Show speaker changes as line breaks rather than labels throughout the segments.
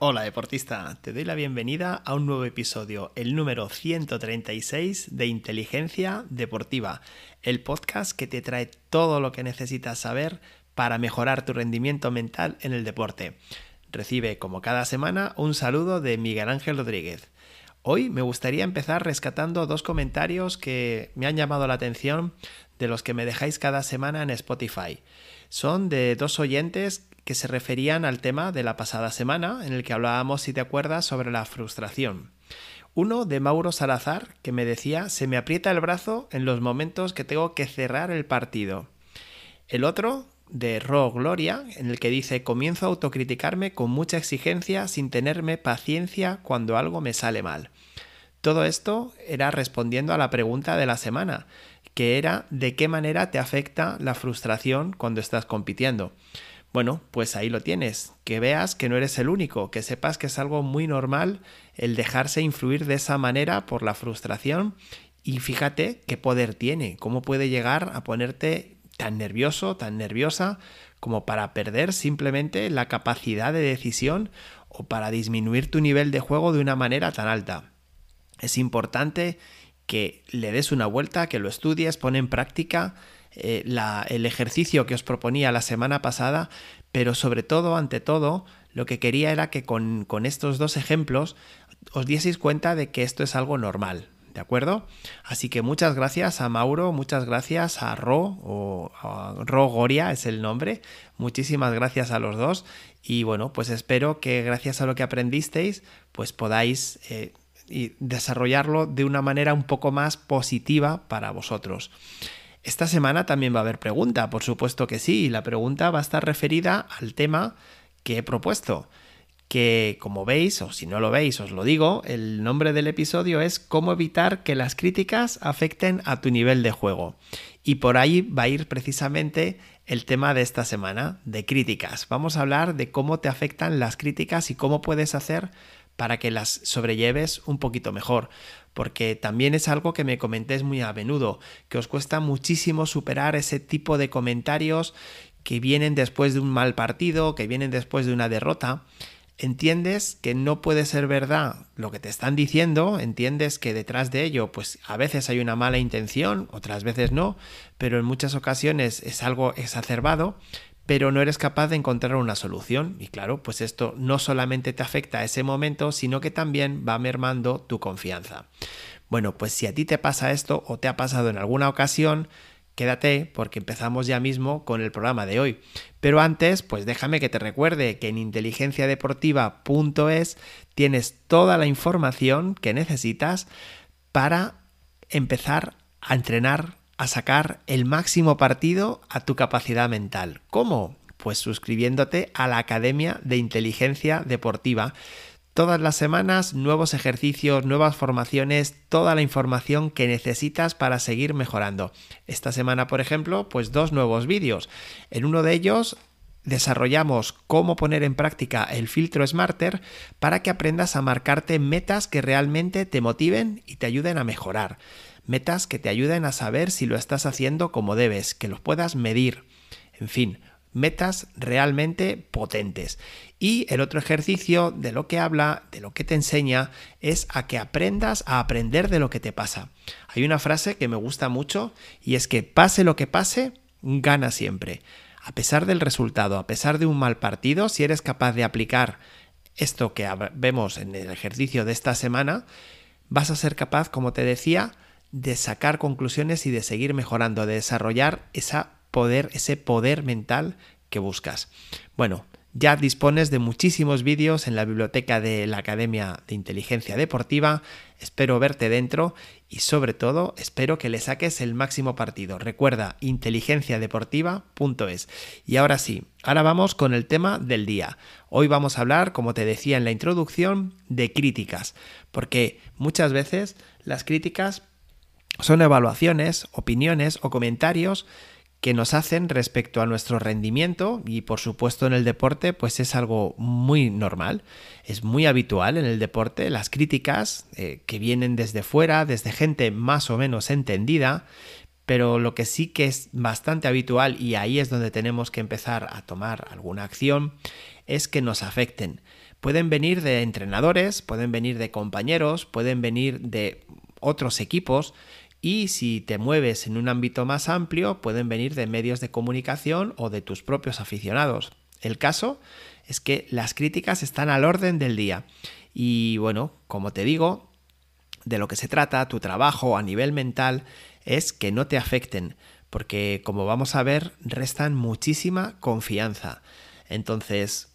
Hola deportista, te doy la bienvenida a un nuevo episodio, el número 136 de Inteligencia Deportiva, el podcast que te trae todo lo que necesitas saber para mejorar tu rendimiento mental en el deporte. Recibe como cada semana un saludo de Miguel Ángel Rodríguez. Hoy me gustaría empezar rescatando dos comentarios que me han llamado la atención de los que me dejáis cada semana en Spotify. Son de dos oyentes que se referían al tema de la pasada semana, en el que hablábamos, si te acuerdas, sobre la frustración. Uno de Mauro Salazar, que me decía, se me aprieta el brazo en los momentos que tengo que cerrar el partido. El otro, de Ro Gloria, en el que dice, comienzo a autocriticarme con mucha exigencia sin tenerme paciencia cuando algo me sale mal. Todo esto era respondiendo a la pregunta de la semana, que era de qué manera te afecta la frustración cuando estás compitiendo. Bueno, pues ahí lo tienes, que veas que no eres el único, que sepas que es algo muy normal el dejarse influir de esa manera por la frustración y fíjate qué poder tiene, cómo puede llegar a ponerte tan nervioso, tan nerviosa, como para perder simplemente la capacidad de decisión o para disminuir tu nivel de juego de una manera tan alta. Es importante que le des una vuelta, que lo estudies, pone en práctica eh, el ejercicio que os proponía la semana pasada, pero sobre todo, ante todo, lo que quería era que con, estos dos ejemplos os dieseis cuenta de que esto es algo normal, ¿de acuerdo? Así que muchas gracias a Mauro, muchas gracias a Ro, o Ro Goria es el nombre, muchísimas gracias a los dos y bueno, pues espero que gracias a lo que aprendisteis, pues podáis eh, desarrollarlo de una manera un poco más positiva para vosotros. Esta semana también va a haber pregunta, por supuesto que sí, la pregunta va a estar referida al tema que he propuesto, que como veis, o si no lo veis, os lo digo, el nombre del episodio es cómo evitar que las críticas afecten a tu nivel de juego. Y por ahí va a ir precisamente el tema de esta semana, de críticas. Vamos a hablar de cómo te afectan las críticas y cómo puedes hacer para que las sobrelleves un poquito mejor porque también es algo que me comentéis muy a menudo, que os cuesta muchísimo superar ese tipo de comentarios que vienen después de un mal partido, que vienen después de una derrota. Entiendes que no puede ser verdad lo que te están diciendo, entiendes que detrás de ello pues a veces hay una mala intención, otras veces no, pero en muchas ocasiones es algo exacerbado, pero no eres capaz de encontrar una solución. Y claro, pues esto no solamente te afecta a ese momento, sino que también va mermando tu confianza. Bueno, pues si a ti te pasa esto o te ha pasado en alguna ocasión, quédate porque empezamos ya mismo con el programa de hoy. Pero antes, pues déjame que te recuerde que en inteligenciadeportiva.es tienes toda la información que necesitas para empezar a entrenar a sacar el máximo partido a tu capacidad mental. ¿Cómo? Pues suscribiéndote a la Academia de Inteligencia Deportiva. Todas las semanas nuevos ejercicios, nuevas formaciones, toda la información que necesitas para seguir mejorando. Esta semana, por ejemplo, pues dos nuevos vídeos. En uno de ellos desarrollamos cómo poner en práctica el filtro Smarter para que aprendas a marcarte metas que realmente te motiven y te ayuden a mejorar metas que te ayuden a saber si lo estás haciendo como debes, que los puedas medir, en fin, metas realmente potentes. Y el otro ejercicio de lo que habla, de lo que te enseña, es a que aprendas a aprender de lo que te pasa. Hay una frase que me gusta mucho y es que pase lo que pase, gana siempre. A pesar del resultado, a pesar de un mal partido, si eres capaz de aplicar esto que vemos en el ejercicio de esta semana, vas a ser capaz, como te decía, de sacar conclusiones y de seguir mejorando, de desarrollar esa poder, ese poder mental que buscas. Bueno, ya dispones de muchísimos vídeos en la biblioteca de la Academia de Inteligencia Deportiva. Espero verte dentro y sobre todo espero que le saques el máximo partido. Recuerda inteligenciadeportiva.es. Y ahora sí, ahora vamos con el tema del día. Hoy vamos a hablar, como te decía en la introducción, de críticas, porque muchas veces las críticas son evaluaciones, opiniones o comentarios que nos hacen respecto a nuestro rendimiento y por supuesto en el deporte pues es algo muy normal, es muy habitual en el deporte las críticas eh, que vienen desde fuera, desde gente más o menos entendida, pero lo que sí que es bastante habitual y ahí es donde tenemos que empezar a tomar alguna acción es que nos afecten. Pueden venir de entrenadores, pueden venir de compañeros, pueden venir de otros equipos y si te mueves en un ámbito más amplio, pueden venir de medios de comunicación o de tus propios aficionados. El caso es que las críticas están al orden del día. Y bueno, como te digo, de lo que se trata, tu trabajo a nivel mental, es que no te afecten, porque como vamos a ver, restan muchísima confianza. Entonces,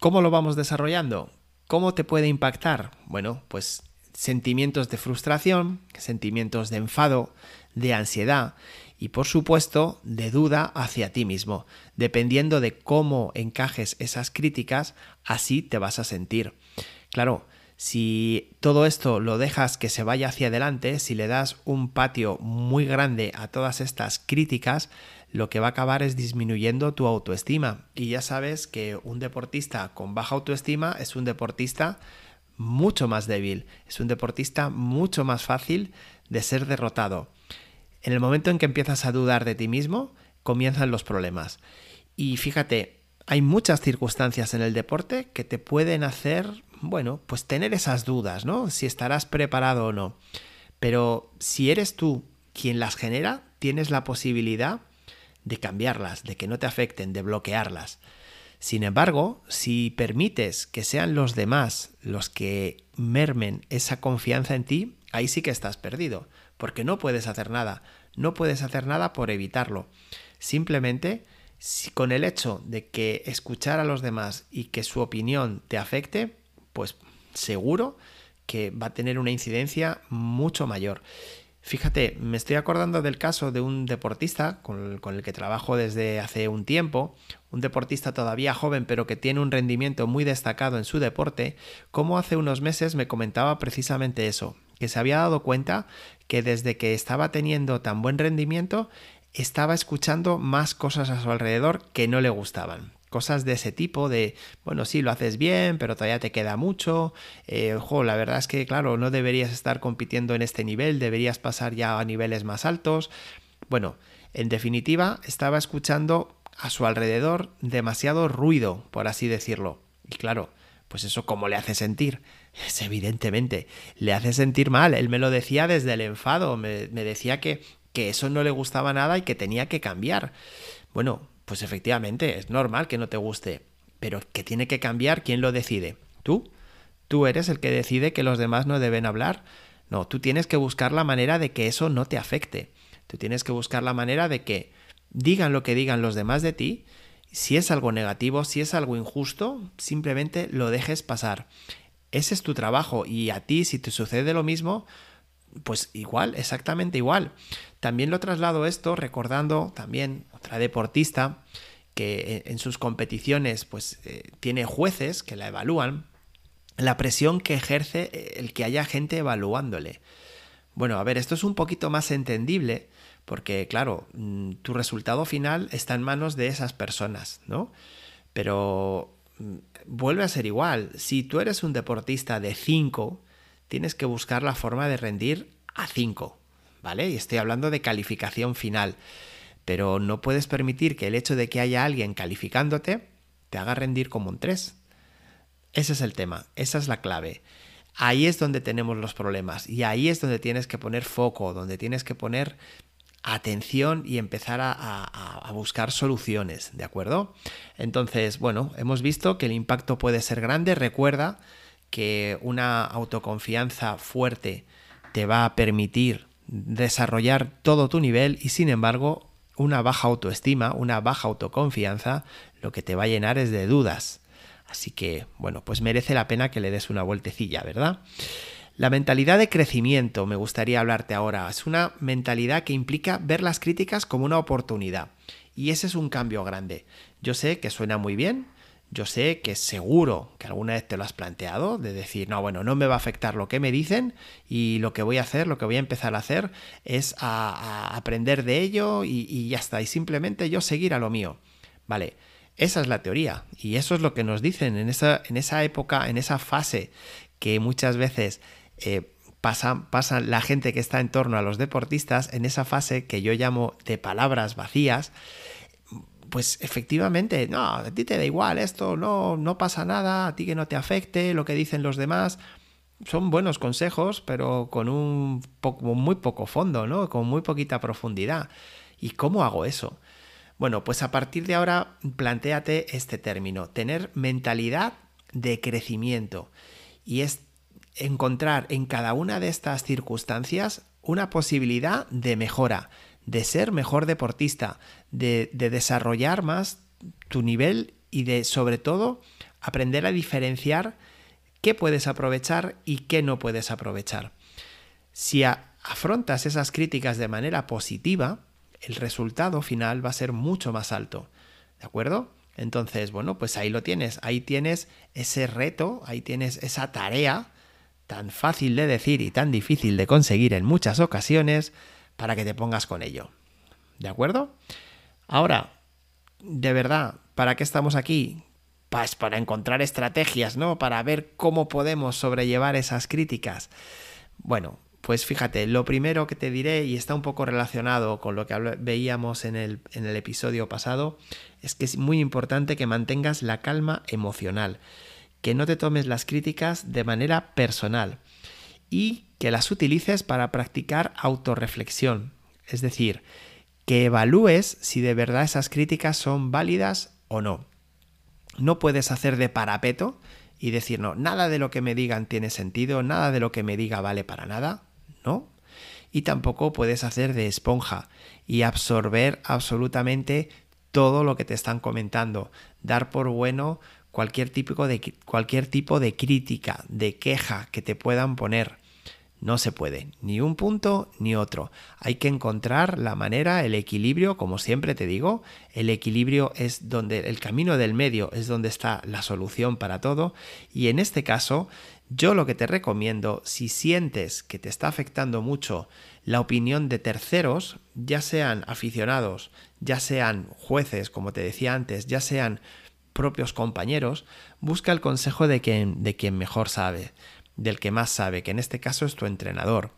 ¿cómo lo vamos desarrollando? ¿Cómo te puede impactar? Bueno, pues sentimientos de frustración, sentimientos de enfado, de ansiedad y por supuesto de duda hacia ti mismo. Dependiendo de cómo encajes esas críticas, así te vas a sentir. Claro, si todo esto lo dejas que se vaya hacia adelante, si le das un patio muy grande a todas estas críticas, lo que va a acabar es disminuyendo tu autoestima. Y ya sabes que un deportista con baja autoestima es un deportista mucho más débil, es un deportista mucho más fácil de ser derrotado. En el momento en que empiezas a dudar de ti mismo, comienzan los problemas. Y fíjate, hay muchas circunstancias en el deporte que te pueden hacer, bueno, pues tener esas dudas, ¿no? Si estarás preparado o no. Pero si eres tú quien las genera, tienes la posibilidad de cambiarlas, de que no te afecten, de bloquearlas. Sin embargo, si permites que sean los demás los que mermen esa confianza en ti, ahí sí que estás perdido, porque no puedes hacer nada, no puedes hacer nada por evitarlo. Simplemente, si con el hecho de que escuchar a los demás y que su opinión te afecte, pues seguro que va a tener una incidencia mucho mayor. Fíjate, me estoy acordando del caso de un deportista con el, que trabajo desde hace un tiempo, un deportista todavía joven pero que tiene un rendimiento muy destacado en su deporte, como hace unos meses me comentaba precisamente eso, que se había dado cuenta que desde que estaba teniendo tan buen rendimiento, estaba escuchando más cosas a su alrededor que no le gustaban cosas de ese tipo, de, bueno, sí, lo haces bien, pero todavía te queda mucho, eh, la verdad es que, claro, no deberías estar compitiendo en este nivel, deberías pasar ya a niveles más altos. Bueno, en definitiva, estaba escuchando a su alrededor demasiado ruido, por así decirlo. Y claro, pues eso cómo le hace sentir. Es evidentemente, le hace sentir mal. Él me lo decía desde el enfado, me, me decía que, que eso no le gustaba nada y que tenía que cambiar. Bueno, pues efectivamente, es normal que no te guste, pero que tiene que cambiar, ¿quién lo decide? ¿Tú? ¿Tú eres el que decide que los demás no deben hablar? No, tú tienes que buscar la manera de que eso no te afecte. Tú tienes que buscar la manera de que digan lo que digan los demás de ti. Si es algo negativo, si es algo injusto, simplemente lo dejes pasar. Ese es tu trabajo y a ti si te sucede lo mismo, pues igual, exactamente igual. También lo traslado esto recordando también otra deportista que en sus competiciones pues eh, tiene jueces que la evalúan, la presión que ejerce eh, el que haya gente evaluándole. Bueno, a ver, esto es un poquito más entendible porque claro, mm, tu resultado final está en manos de esas personas, ¿no? Pero mm, vuelve a ser igual, si tú eres un deportista de 5, tienes que buscar la forma de rendir a 5, ¿vale? Y estoy hablando de calificación final. Pero no puedes permitir que el hecho de que haya alguien calificándote te haga rendir como un 3. Ese es el tema, esa es la clave. Ahí es donde tenemos los problemas y ahí es donde tienes que poner foco, donde tienes que poner atención y empezar a, a, buscar soluciones, ¿de acuerdo? Entonces, bueno, hemos visto que el impacto puede ser grande. Recuerda que una autoconfianza fuerte te va a permitir desarrollar todo tu nivel y sin embargo una baja autoestima, una baja autoconfianza, lo que te va a llenar es de dudas. Así que, bueno, pues merece la pena que le des una vueltecilla, ¿verdad? La mentalidad de crecimiento, me gustaría hablarte ahora, es una mentalidad que implica ver las críticas como una oportunidad. Y ese es un cambio grande. Yo sé que suena muy bien, yo sé que seguro que alguna vez te lo has planteado, de decir, no, bueno, no me va a afectar lo que me dicen y lo que voy a hacer, lo que voy a empezar a hacer es a, aprender de ello y, y, ya está, y simplemente yo seguir a lo mío. Vale, esa es la teoría y eso es lo que nos dicen en esa, en esa época, en esa fase que muchas veces... Eh, pasa, pasa la gente que está en torno a los deportistas en esa fase que yo llamo de palabras vacías, pues efectivamente, no, a ti te da igual esto, no, no pasa nada, a ti que no te afecte lo que dicen los demás. Son buenos consejos, pero con un poco, muy poco fondo, ¿no? Con muy poquita profundidad. ¿Y cómo hago eso? Bueno, pues a partir de ahora planteate este término, tener mentalidad de crecimiento. Y es encontrar en cada una de estas circunstancias una posibilidad de mejora, de ser mejor deportista, de, desarrollar más tu nivel y de, sobre todo, aprender a diferenciar qué puedes aprovechar y qué no puedes aprovechar. Si afrontas esas críticas de manera positiva, el resultado final va a ser mucho más alto. ¿De acuerdo? Entonces, bueno, pues ahí lo tienes, ahí tienes ese reto, ahí tienes esa tarea tan fácil de decir y tan difícil de conseguir en muchas ocasiones para que te pongas con ello. ¿De acuerdo? Ahora, de verdad, ¿para qué estamos aquí? Pues para encontrar estrategias, ¿no? Para ver cómo podemos sobrellevar esas críticas. Bueno, pues fíjate, lo primero que te diré, y está un poco relacionado con lo que veíamos en el, en el episodio pasado, es que es muy importante que mantengas la calma emocional, que no te tomes las críticas de manera personal y que las utilices para practicar autorreflexión, es decir, que evalúes si de verdad esas críticas son válidas o no. No puedes hacer de parapeto y decir, no, nada de lo que me digan tiene sentido, nada de lo que me diga vale para nada. ¿no? Y tampoco puedes hacer de esponja y absorber absolutamente todo lo que te están comentando, dar por bueno cualquier tipo de, cualquier tipo de crítica, de queja que te puedan poner. No se puede, ni un punto ni otro. Hay que encontrar la manera, el equilibrio, como siempre te digo, el equilibrio es donde el camino del medio es donde está la solución para todo y en este caso yo lo que te recomiendo, si sientes que te está afectando mucho la opinión de terceros, ya sean aficionados, ya sean jueces, como te decía antes, ya sean propios compañeros, busca el consejo de quien, de quien mejor sabe, del que más sabe, que en este caso es tu entrenador.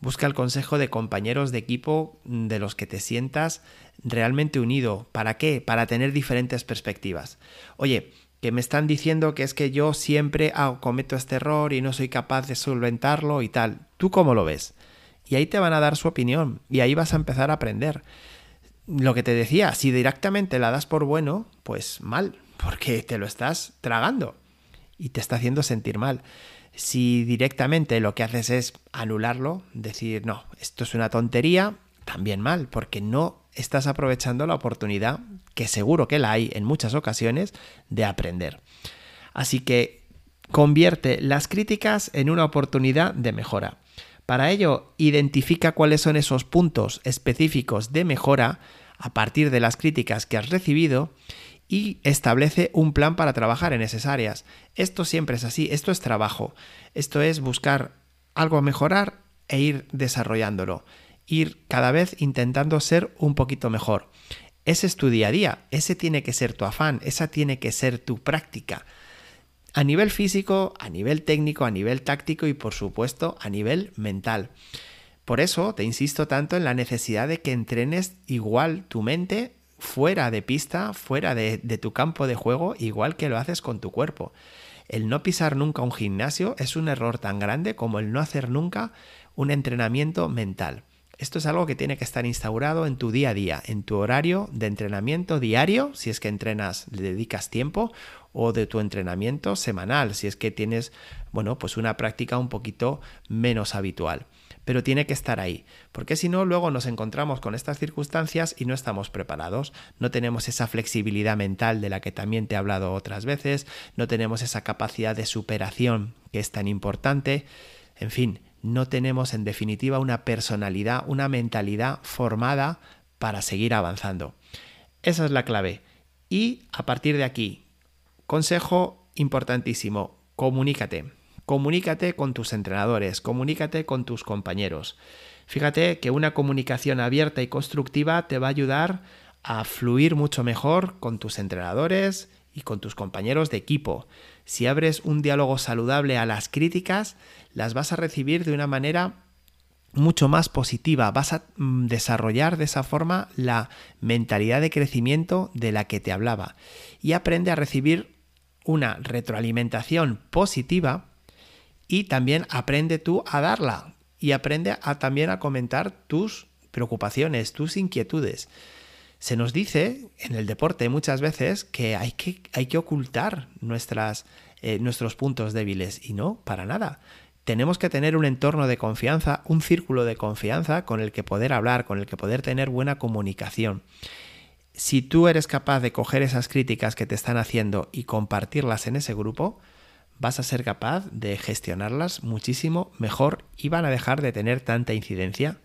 Busca el consejo de compañeros de equipo de los que te sientas realmente unido. ¿Para qué? Para tener diferentes perspectivas. Oye, que me están diciendo que es que yo siempre cometo este error y no soy capaz de solventarlo y tal. ¿Tú cómo lo ves? Y ahí te van a dar su opinión y ahí vas a empezar a aprender. Lo que te decía, si directamente la das por bueno, pues mal, porque te lo estás tragando y te está haciendo sentir mal. Si directamente lo que haces es anularlo, decir, no, esto es una tontería, también mal, porque no estás aprovechando la oportunidad, que seguro que la hay en muchas ocasiones, de aprender. Así que convierte las críticas en una oportunidad de mejora. Para ello, identifica cuáles son esos puntos específicos de mejora a partir de las críticas que has recibido y establece un plan para trabajar en esas áreas. Esto siempre es así, esto es trabajo, esto es buscar algo a mejorar e ir desarrollándolo ir cada vez intentando ser un poquito mejor. Ese es tu día a día, ese tiene que ser tu afán, esa tiene que ser tu práctica. A nivel físico, a nivel técnico, a nivel táctico y por supuesto a nivel mental. Por eso te insisto tanto en la necesidad de que entrenes igual tu mente fuera de pista, fuera de, de, tu campo de juego, igual que lo haces con tu cuerpo. El no pisar nunca un gimnasio es un error tan grande como el no hacer nunca un entrenamiento mental. Esto es algo que tiene que estar instaurado en tu día a día, en tu horario de entrenamiento diario, si es que entrenas, le dedicas tiempo, o de tu entrenamiento semanal, si es que tienes, bueno, pues una práctica un poquito menos habitual. Pero tiene que estar ahí, porque si no, luego nos encontramos con estas circunstancias y no estamos preparados, no tenemos esa flexibilidad mental de la que también te he hablado otras veces, no tenemos esa capacidad de superación que es tan importante, en fin, no tenemos en definitiva una personalidad, una mentalidad formada para seguir avanzando. Esa es la clave. Y a partir de aquí, consejo importantísimo, comunícate. Comunícate con tus entrenadores, comunícate con tus compañeros. Fíjate que una comunicación abierta y constructiva te va a ayudar a fluir mucho mejor con tus entrenadores y con tus compañeros de equipo. Si abres un diálogo saludable a las críticas, las vas a recibir de una manera mucho más positiva, vas a mm, desarrollar de esa forma la mentalidad de crecimiento de la que te hablaba y aprende a recibir una retroalimentación positiva y también aprende tú a darla y aprende a, también a comentar tus preocupaciones, tus inquietudes. Se nos dice en el deporte muchas veces que hay que, hay que ocultar nuestras, eh, nuestros puntos débiles y no, para nada tenemos que tener un entorno de confianza, un círculo de confianza con el que poder hablar, con el que poder tener buena comunicación. Si tú eres capaz de coger esas críticas que te están haciendo y compartirlas en ese grupo, vas a ser capaz de gestionarlas muchísimo mejor y van a dejar de tener tanta incidencia.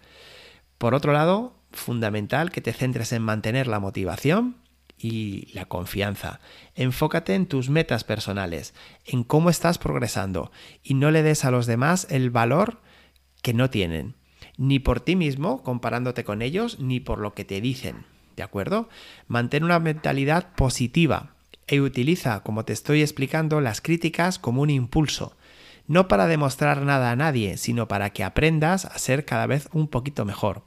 Por otro lado, fundamental que te centres en mantener la motivación, y la confianza. Enfócate en tus metas personales, en cómo estás progresando y no le des a los demás el valor que no tienen, ni por ti mismo comparándote con ellos, ni por lo que te dicen. ¿De acuerdo? Mantén una mentalidad positiva e utiliza, como te estoy explicando, las críticas como un impulso. No para demostrar nada a nadie, sino para que aprendas a ser cada vez un poquito mejor.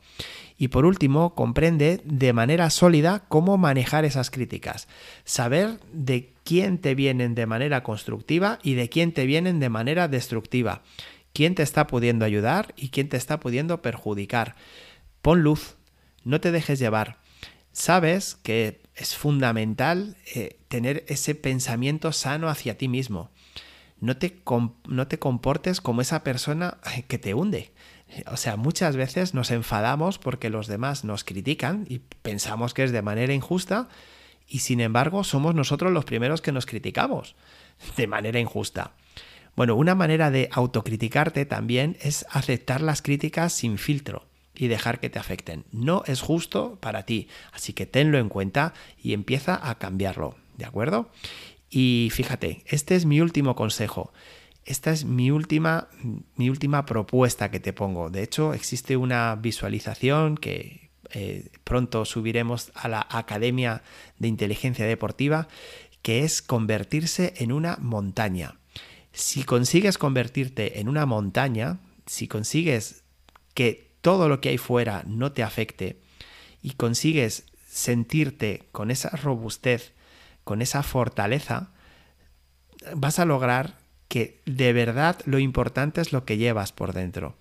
Y por último, comprende de manera sólida cómo manejar esas críticas. Saber de quién te vienen de manera constructiva y de quién te vienen de manera destructiva. Quién te está pudiendo ayudar y quién te está pudiendo perjudicar. Pon luz, no te dejes llevar. Sabes que es fundamental eh, tener ese pensamiento sano hacia ti mismo. No te, no te comportes como esa persona que te hunde. O sea, muchas veces nos enfadamos porque los demás nos critican y pensamos que es de manera injusta y sin embargo somos nosotros los primeros que nos criticamos de manera injusta. Bueno, una manera de autocriticarte también es aceptar las críticas sin filtro y dejar que te afecten. No es justo para ti, así que tenlo en cuenta y empieza a cambiarlo, ¿de acuerdo? Y fíjate, este es mi último consejo esta es mi última, mi última propuesta que te pongo. De hecho, existe una visualización que eh, pronto subiremos a la Academia de Inteligencia Deportiva, que es convertirse en una montaña. Si consigues convertirte en una montaña, si consigues que todo lo que hay fuera no te afecte y consigues sentirte con esa robustez, con esa fortaleza, vas a lograr que de verdad lo importante es lo que llevas por dentro.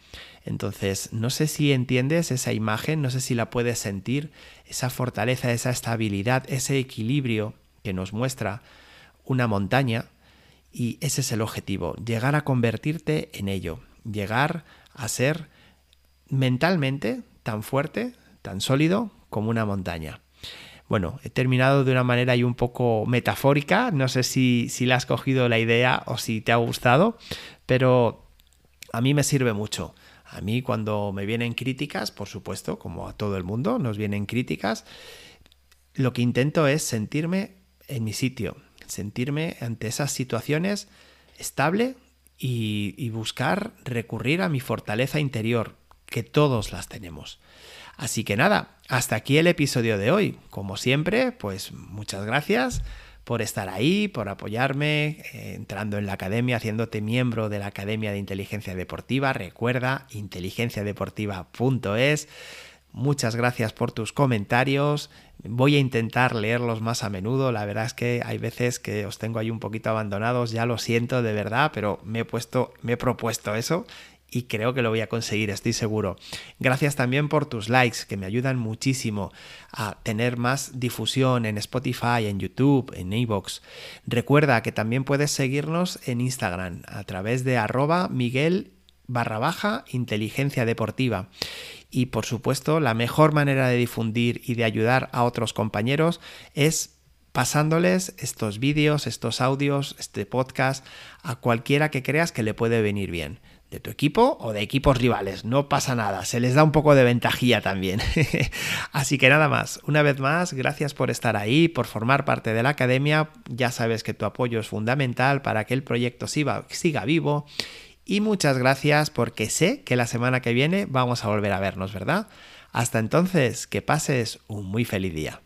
Entonces, no sé si entiendes esa imagen, no sé si la puedes sentir, esa fortaleza, esa estabilidad, ese equilibrio que nos muestra una montaña y ese es el objetivo, llegar a convertirte en ello, llegar a ser mentalmente tan fuerte, tan sólido como una montaña. Bueno, he terminado de una manera y un poco metafórica, no sé si, si le has cogido la idea o si te ha gustado, pero a mí me sirve mucho. A mí cuando me vienen críticas, por supuesto, como a todo el mundo, nos vienen críticas, lo que intento es sentirme en mi sitio, sentirme ante esas situaciones estable y buscar recurrir a mi fortaleza interior, que todos las tenemos. Así que nada, hasta aquí el episodio de hoy. Como siempre, pues muchas gracias por estar ahí, por apoyarme, eh, entrando en la academia, haciéndote miembro de la Academia de Inteligencia Deportiva. Recuerda, inteligenciadeportiva.es. Muchas gracias por tus comentarios. Voy a intentar leerlos más a menudo. La verdad es que hay veces que os tengo ahí un poquito abandonados. Ya lo siento de verdad, pero me he puesto, me he propuesto eso y creo que lo voy a conseguir, estoy seguro. Gracias también por tus likes, que me ayudan muchísimo a tener más difusión en Spotify, en YouTube, en iVoox. Recuerda que también puedes seguirnos en Instagram a través de arroba Miguel barra baja inteligencia deportiva. Y por supuesto, la mejor manera de difundir y de ayudar a otros compañeros es pasándoles estos vídeos, estos audios, este podcast a cualquiera que creas que le puede venir bien de tu equipo o de equipos rivales. No pasa nada, se les da un poco de ventajía también. Así que nada más, una vez más, gracias por estar ahí, por formar parte de la academia. Ya sabes que tu apoyo es fundamental para que el proyecto siga, siga vivo. Y muchas gracias porque sé que la semana que viene vamos a volver a vernos, ¿verdad? Hasta entonces, que pases un muy feliz día.